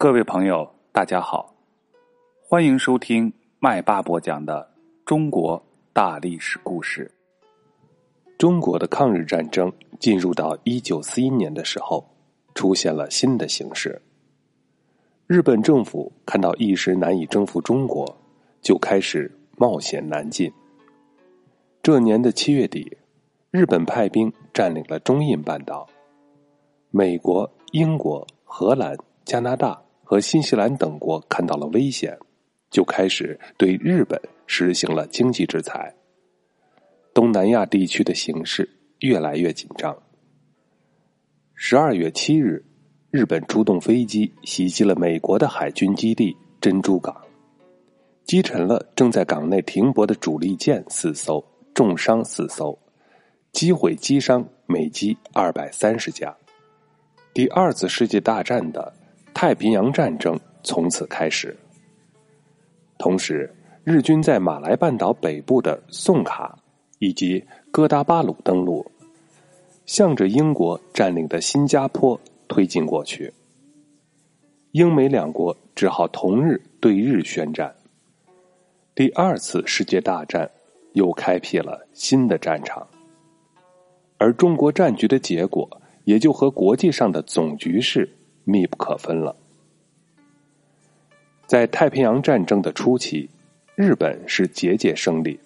各位朋友，大家好，欢迎收听麦巴播讲的中国大历史故事。中国的抗日战争进入到一九四一年的时候，出现了新的形势。日本政府看到一时难以征服中国，就开始冒险南进。这年的七月底，日本派兵占领了中印半岛，美国、英国、荷兰、加拿大。和新西兰等国看到了危险，就开始对日本实行了经济制裁。东南亚地区的形势越来越紧张。十二月七日，日本出动飞机袭击了美国的海军基地珍珠港，击沉了正在港内停泊的主力舰四艘，重伤四艘，击毁机伤美机二百三十架。第二次世界大战的。太平洋战争从此开始。同时，日军在马来半岛北部的宋卡以及哥达巴鲁登陆，向着英国占领的新加坡推进过去。英美两国只好同日对日宣战。第二次世界大战又开辟了新的战场，而中国战局的结果也就和国际上的总局势。密不可分了。在太平洋战争的初期，日本是节节胜利，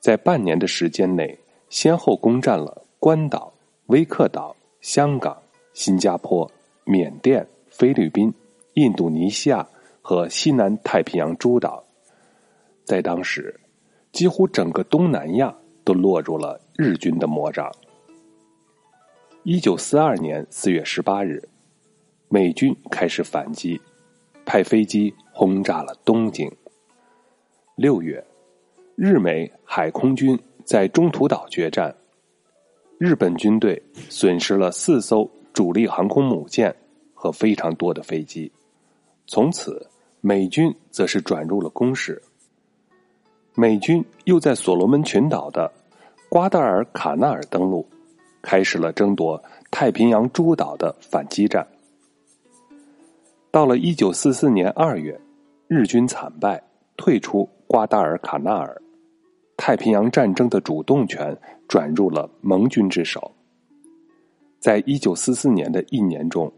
在半年的时间内，先后攻占了关岛、威克岛、香港、新加坡、缅甸、菲律宾、印度尼西亚和西南太平洋诸岛。在当时，几乎整个东南亚都落入了日军的魔掌。一九四二年四月十八日。美军开始反击，派飞机轰炸了东京。六月，日美海空军在中途岛决战，日本军队损失了四艘主力航空母舰和非常多的飞机。从此，美军则是转入了攻势。美军又在所罗门群岛的瓜达尔卡纳尔登陆，开始了争夺太平洋诸岛的反击战。到了一九四四年二月，日军惨败，退出瓜达尔卡纳尔，太平洋战争的主动权转入了盟军之手。在一九四四年的一年中，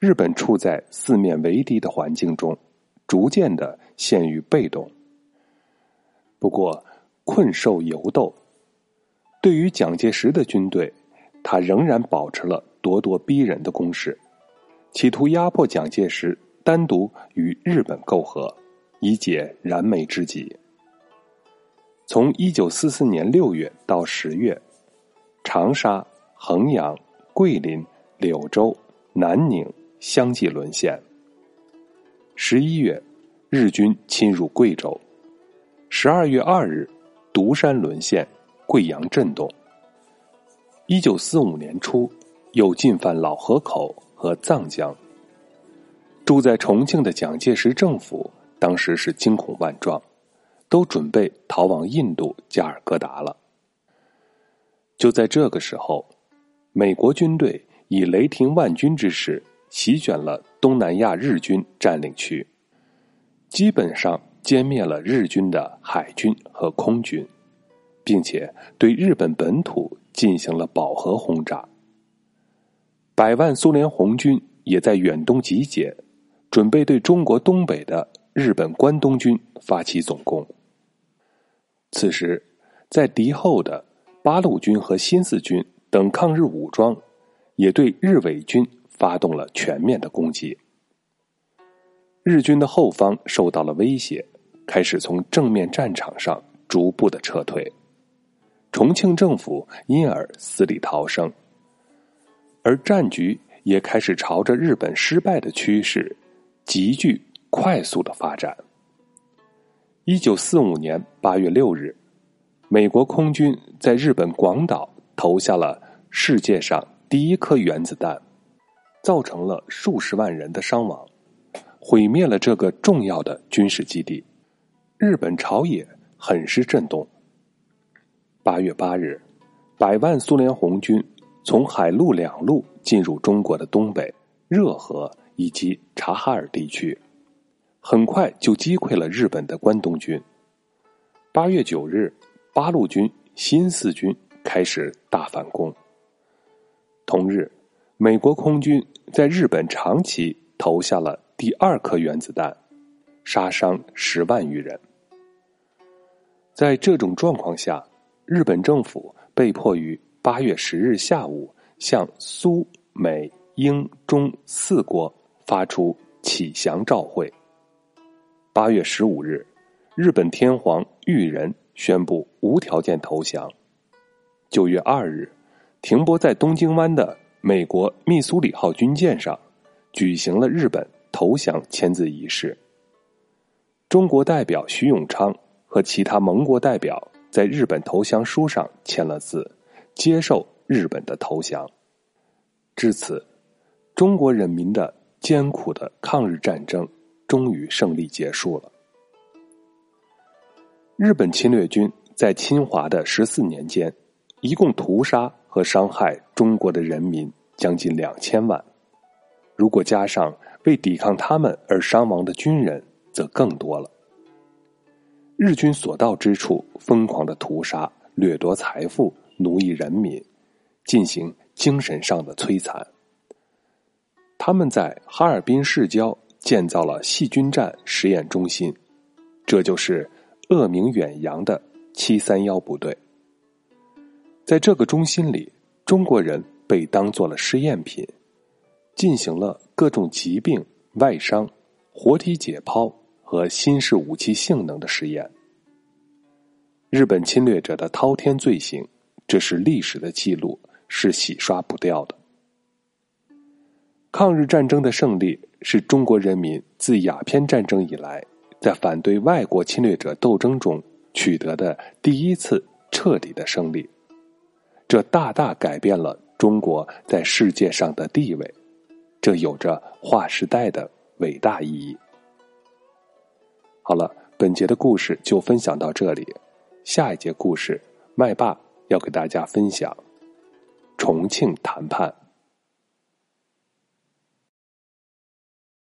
日本处在四面围敌的环境中，逐渐的陷于被动。不过，困兽犹斗，对于蒋介石的军队，他仍然保持了咄咄逼人的攻势。企图压迫蒋介石单独与日本媾和，以解燃眉之急。从一九四四年六月到十月，长沙、衡阳、桂林、柳州、南宁相继沦陷。十一月，日军侵入贵州。十二月二日，独山沦陷，贵阳震动。一九四五年初，又进犯老河口。和藏江，住在重庆的蒋介石政府当时是惊恐万状，都准备逃往印度加尔各答了。就在这个时候，美国军队以雷霆万钧之势席卷了东南亚日军占领区，基本上歼灭了日军的海军和空军，并且对日本本土进行了饱和轰炸。百万苏联红军也在远东集结，准备对中国东北的日本关东军发起总攻。此时，在敌后的八路军和新四军等抗日武装，也对日伪军发动了全面的攻击。日军的后方受到了威胁，开始从正面战场上逐步的撤退，重庆政府因而死里逃生。而战局也开始朝着日本失败的趋势，急剧快速的发展。一九四五年八月六日，美国空军在日本广岛投下了世界上第一颗原子弹，造成了数十万人的伤亡，毁灭了这个重要的军事基地。日本朝野很是震动。八月八日，百万苏联红军。从海陆两路进入中国的东北，热河以及察哈尔地区，很快就击溃了日本的关东军。八月九日，八路军新四军开始大反攻。同日，美国空军在日本长崎投下了第二颗原子弹，杀伤十万余人。在这种状况下，日本政府被迫于八月十日下午向苏美英中四国发出启降照会。八月十五日，日本天皇裕仁宣布无条件投降。九月二日，停泊在东京湾的美国密苏里号军舰上举行了日本投降签字仪式。中国代表徐永昌。和其他盟国代表在日本投降书上签了字，接受日本的投降。至此，中国人民的艰苦的抗日战争终于胜利结束了。日本侵略军在侵华的十四年间，一共屠杀和伤害中国的人民将近两千万，如果加上为抵抗他们而伤亡的军人，则更多了。日军所到之处，疯狂的屠杀、掠夺财富、奴役人民，进行精神上的摧残。他们在哈尔滨市郊建造了细菌战实验中心，这就是恶名远扬的七三幺部队。在这个中心里，中国人被当做了试验品，进行了各种疾病、外伤、活体解剖。和新式武器性能的实验，日本侵略者的滔天罪行，这是历史的记录，是洗刷不掉的。抗日战争的胜利，是中国人民自鸦片战争以来，在反对外国侵略者斗争中取得的第一次彻底的胜利，这大大改变了中国在世界上的地位，这有着划时代的伟大意义。好了，本节的故事就分享到这里。下一节故事，麦霸要给大家分享重庆谈判。